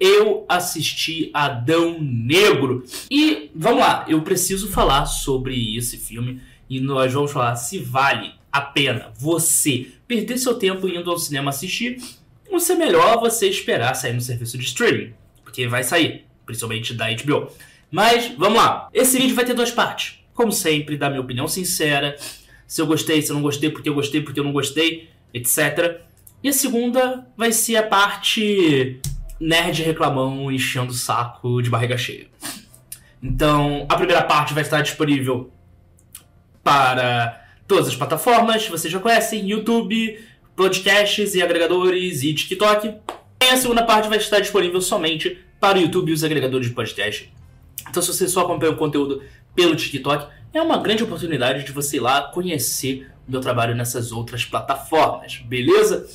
eu assisti Adão Negro. E vamos lá, eu preciso falar sobre esse filme e nós vamos falar se vale a pena você perder seu tempo indo ao cinema assistir ou se é melhor você esperar sair no serviço de streaming, porque vai sair, principalmente da HBO. Mas vamos lá, esse vídeo vai ter duas partes. Como sempre, dar minha opinião sincera, se eu gostei, se eu não gostei, porque eu gostei, porque eu não gostei, etc. E a segunda vai ser a parte nerd reclamão enchendo o saco de barriga cheia. Então, a primeira parte vai estar disponível para todas as plataformas, vocês já conhecem, YouTube, podcasts e agregadores e TikTok. E a segunda parte vai estar disponível somente para o YouTube e os agregadores de podcast. Então, se você só acompanha o conteúdo pelo TikTok, é uma grande oportunidade de você ir lá conhecer o meu trabalho nessas outras plataformas, beleza?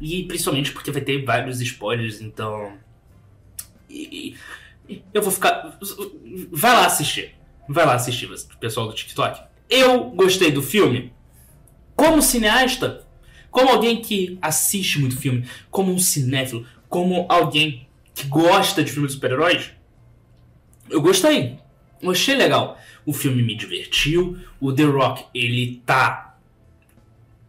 E principalmente porque vai ter vários spoilers, então. E, e, eu vou ficar. Vai lá assistir. Vai lá assistir, pessoal do TikTok. Eu gostei do filme. Como cineasta, como alguém que assiste muito filme, como um cinéfilo, como alguém que gosta de filmes de super-heróis, eu gostei. Eu achei legal. O filme me divertiu. O The Rock, ele tá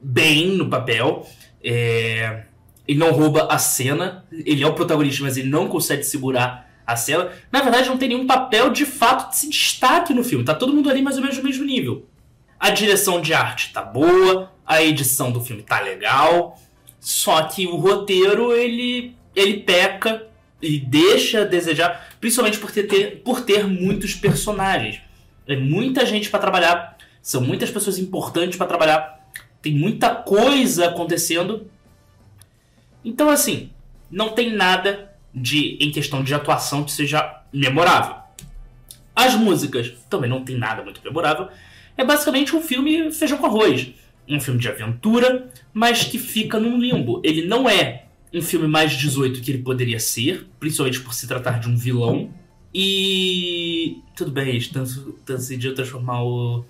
bem no papel. É... Ele não rouba a cena. Ele é o protagonista, mas ele não consegue segurar a cena. Na verdade, não tem nenhum papel de fato de se destaque no filme. Tá todo mundo ali mais ou menos no mesmo nível. A direção de arte tá boa. A edição do filme tá legal. Só que o roteiro, ele, ele peca e deixa a desejar, principalmente por ter, por ter muitos personagens. É muita gente para trabalhar, são muitas pessoas importantes para trabalhar, tem muita coisa acontecendo. Então, assim, não tem nada de em questão de atuação que seja memorável. As músicas também não tem nada muito memorável. É basicamente um filme feijão com arroz. Um filme de aventura, mas que fica num limbo. Ele não é um filme mais 18 que ele poderia ser, principalmente por se tratar de um vilão. E. Tudo bem, eles decidiram transformar o,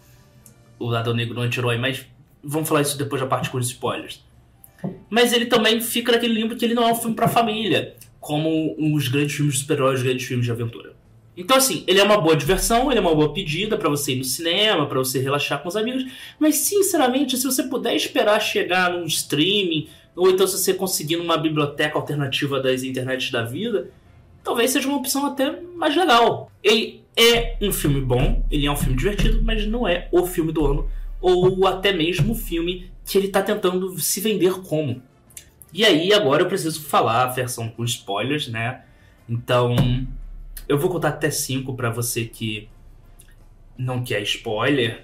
o Adão Negro no anti-herói, mas vamos falar isso depois da parte com os spoilers. Mas ele também fica naquele limbo que ele não é um filme pra família, como os grandes filmes de super-heróis, os grandes filmes de aventura. Então, assim, ele é uma boa diversão, ele é uma boa pedida para você ir no cinema, para você relaxar com os amigos, mas sinceramente, se você puder esperar chegar num streaming, ou então se você conseguir numa biblioteca alternativa das internets da vida, talvez seja uma opção até mais legal. Ele é um filme bom, ele é um filme divertido, mas não é o filme do ano, ou até mesmo o filme que ele está tentando se vender como. E aí, agora eu preciso falar a versão com spoilers, né? Então, eu vou contar até 5 para você que não quer spoiler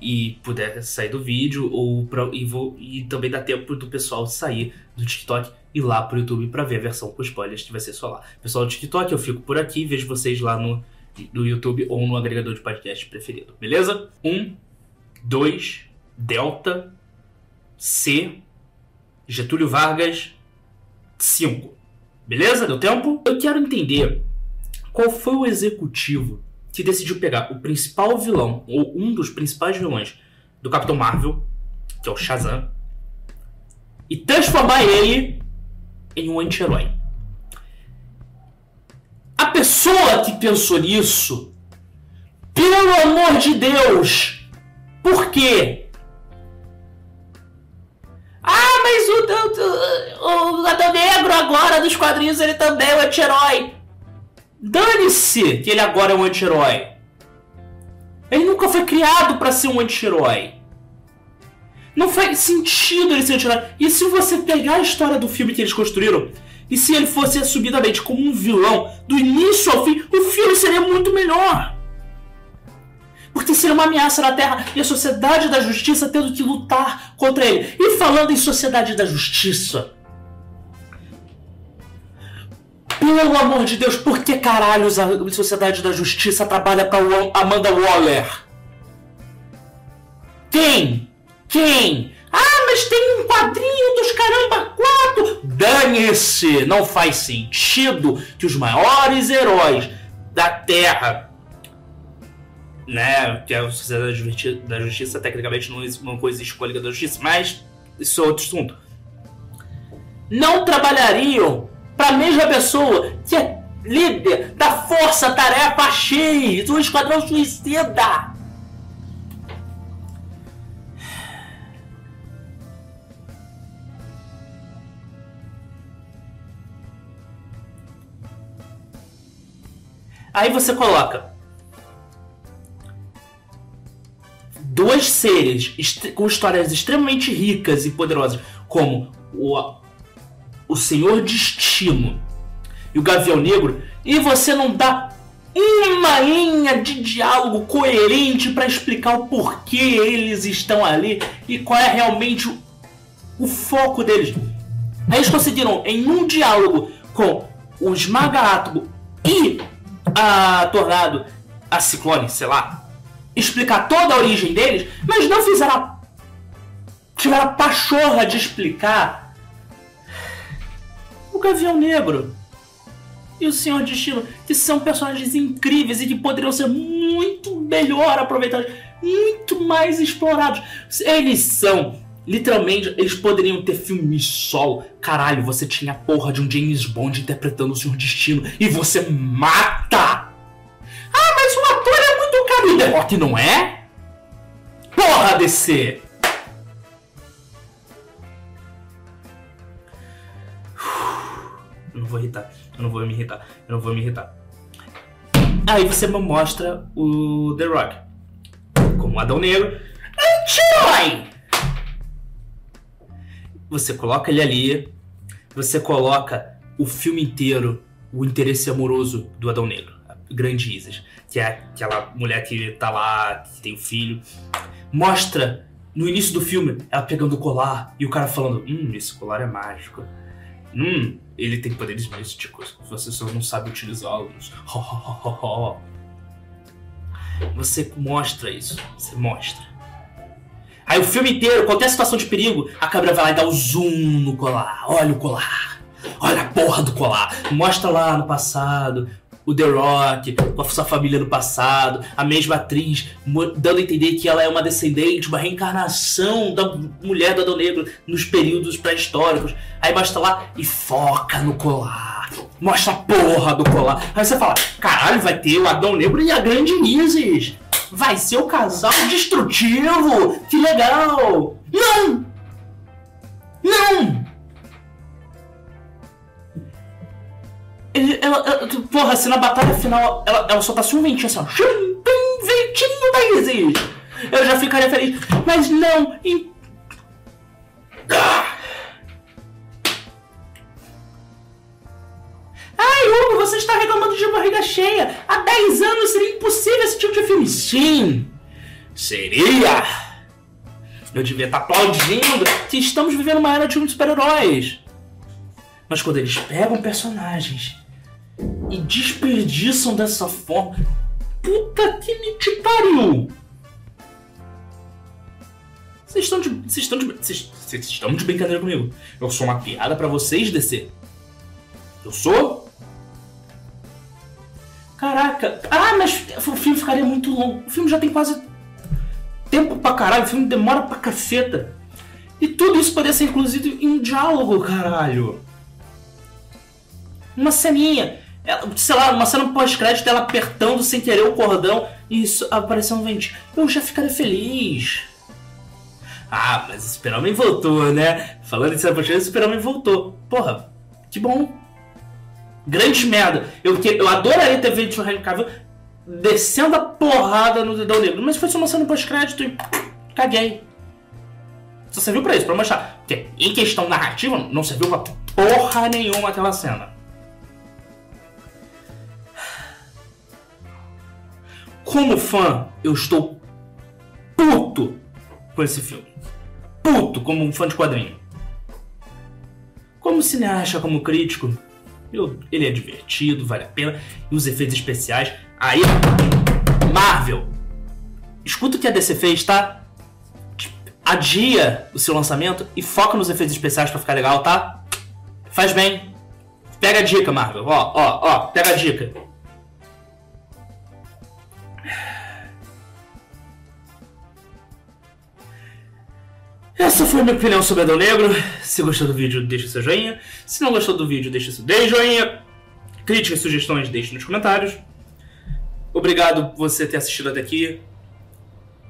e puder sair do vídeo, ou pra, e, vou, e também dá tempo do pessoal sair do TikTok ir lá pro YouTube para ver a versão com spoilers que vai ser só lá. Pessoal do TikTok, eu fico por aqui, vejo vocês lá no, no YouTube ou no agregador de podcast preferido, beleza? Um, dois, Delta, C, Getúlio Vargas, 5. Beleza? Deu tempo? Eu quero entender qual foi o executivo que decidiu pegar o principal vilão, ou um dos principais vilões do Capitão Marvel, que é o Shazam, e transformar ele em um anti-herói. A pessoa que pensou nisso, pelo amor de Deus, por quê? Ah, mas o, o, o Adão Negro agora dos quadrinhos ele também é um anti-herói. Dane-se que ele agora é um anti-herói. Ele nunca foi criado para ser um anti-herói. Não faz sentido ele ser anti-herói. E se você pegar a história do filme que eles construíram, e se ele fosse assumidamente como um vilão, do início ao fim, o filme seria muito melhor. Porque seria uma ameaça na Terra e a Sociedade da Justiça tendo que lutar contra ele. E falando em Sociedade da Justiça, pelo amor de Deus, por que caralhos a Sociedade da Justiça trabalha pra Amanda Waller? Quem? Quem? Ah, mas tem um quadrinho dos caramba quatro. Dane-se! Não faz sentido que os maiores heróis da Terra, né, que é a Sociedade da Justiça, tecnicamente não, não coexiste com a Liga da Justiça, mas isso é outro assunto. Não trabalhariam pra mesma pessoa que é líder da Força Tarefa X, o Esquadrão Suicida. Aí você coloca dois seres com histórias extremamente ricas e poderosas, como o, o Senhor Destino e o Gavião Negro, e você não dá uma linha de diálogo coerente para explicar o porquê eles estão ali e qual é realmente o, o foco deles. Aí eles conseguiram, em um diálogo com o Esmaga Átomo e a Tornado, a Ciclone, sei lá, explicar toda a origem deles, mas não fizeram a... tiveram a pachorra de explicar o Gavião Negro e o Senhor Destino, que são personagens incríveis e que poderiam ser muito melhor aproveitados, muito mais explorados. Eles são Literalmente, eles poderiam ter filme solo. Caralho, você tinha a porra de um James Bond interpretando o Senhor Destino e você mata! E Rock não é? Porra, DC! Eu não vou irritar. Eu não vou me irritar. Eu não vou me irritar. Aí você me mostra o The Rock. Como Adão Negro. Anti-herói! Você coloca ele ali, você coloca o filme inteiro o interesse amoroso do Adão Negro, grande Isis, que é aquela mulher que tá lá, que tem o um filho. Mostra no início do filme ela pegando o colar e o cara falando: Hum, esse colar é mágico. Hum, ele tem poderes místicos. Você só não sabe utilizá-los. Você mostra isso. Você mostra. Aí o filme inteiro, qualquer situação de perigo, a câmera vai lá e dá o zoom no colar. Olha o colar. Olha a porra do colar. Mostra lá no passado o The Rock, com a sua família no passado, a mesma atriz, dando a entender que ela é uma descendente, uma reencarnação da mulher do Adão Negro nos períodos pré-históricos. Aí mostra lá e foca no colar. Mostra a porra do colar. Aí você fala: caralho, vai ter o Adão Negro e a grande Isis vai ser o casal destrutivo! Que legal! Não! Não! Ele, ela, ela, porra, se na batalha final ela, ela soltasse um ventinho assim, ó, ventinho da Isis! Eu já ficaria feliz. Mas não! Em... Ah! Ai, Hugo, você está reclamando de barriga cheia. Há 10 anos seria impossível esse tipo de filme. Sim, seria. Eu devia estar aplaudindo que estamos vivendo uma era de filmes super-heróis. Mas quando eles pegam personagens e desperdiçam dessa forma, puta que me te pariu! Vocês estão de. Vocês estão de. Vocês, estão de brincadeira comigo. Eu sou uma piada para vocês, DC. Eu sou? Caraca. Ah, mas o filme ficaria muito longo. O filme já tem quase tempo pra caralho. O filme demora pra caceta. E tudo isso poderia ser incluído em um diálogo, caralho. Uma ceninha. Sei lá, uma cena pós-crédito ela apertando sem querer o cordão e isso aparecendo um ventinho. Eu já ficaria feliz. Ah, mas o Super-Homem voltou, né? Falando em cena pós-crédito, o Super-Homem voltou. Porra, que bom. Grande merda. Eu, eu adoraria ter visto o Henry Cavill descendo a porrada no dedão negro. Mas foi só uma cena pós-crédito e caguei. Só serviu pra isso, pra mostrar. Porque em questão narrativa, não serviu pra porra nenhuma aquela cena. Como fã, eu estou puto com esse filme. Puto como um fã de quadrinho. Como cineasta, como crítico, eu, ele é divertido, vale a pena. E os efeitos especiais. Aí, Marvel, escuta o que a DC fez, tá? Adia o seu lançamento e foca nos efeitos especiais para ficar legal, tá? Faz bem. Pega a dica, Marvel. Ó, ó, ó, pega a dica. Essa foi a minha opinião sobre Adão Negro. Se gostou do vídeo, deixa seu joinha. Se não gostou do vídeo, deixa seu joinha. Críticas e sugestões, deixe nos comentários. Obrigado por você ter assistido até aqui.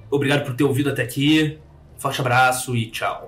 Obrigado por ter ouvido até aqui. Forte abraço e tchau.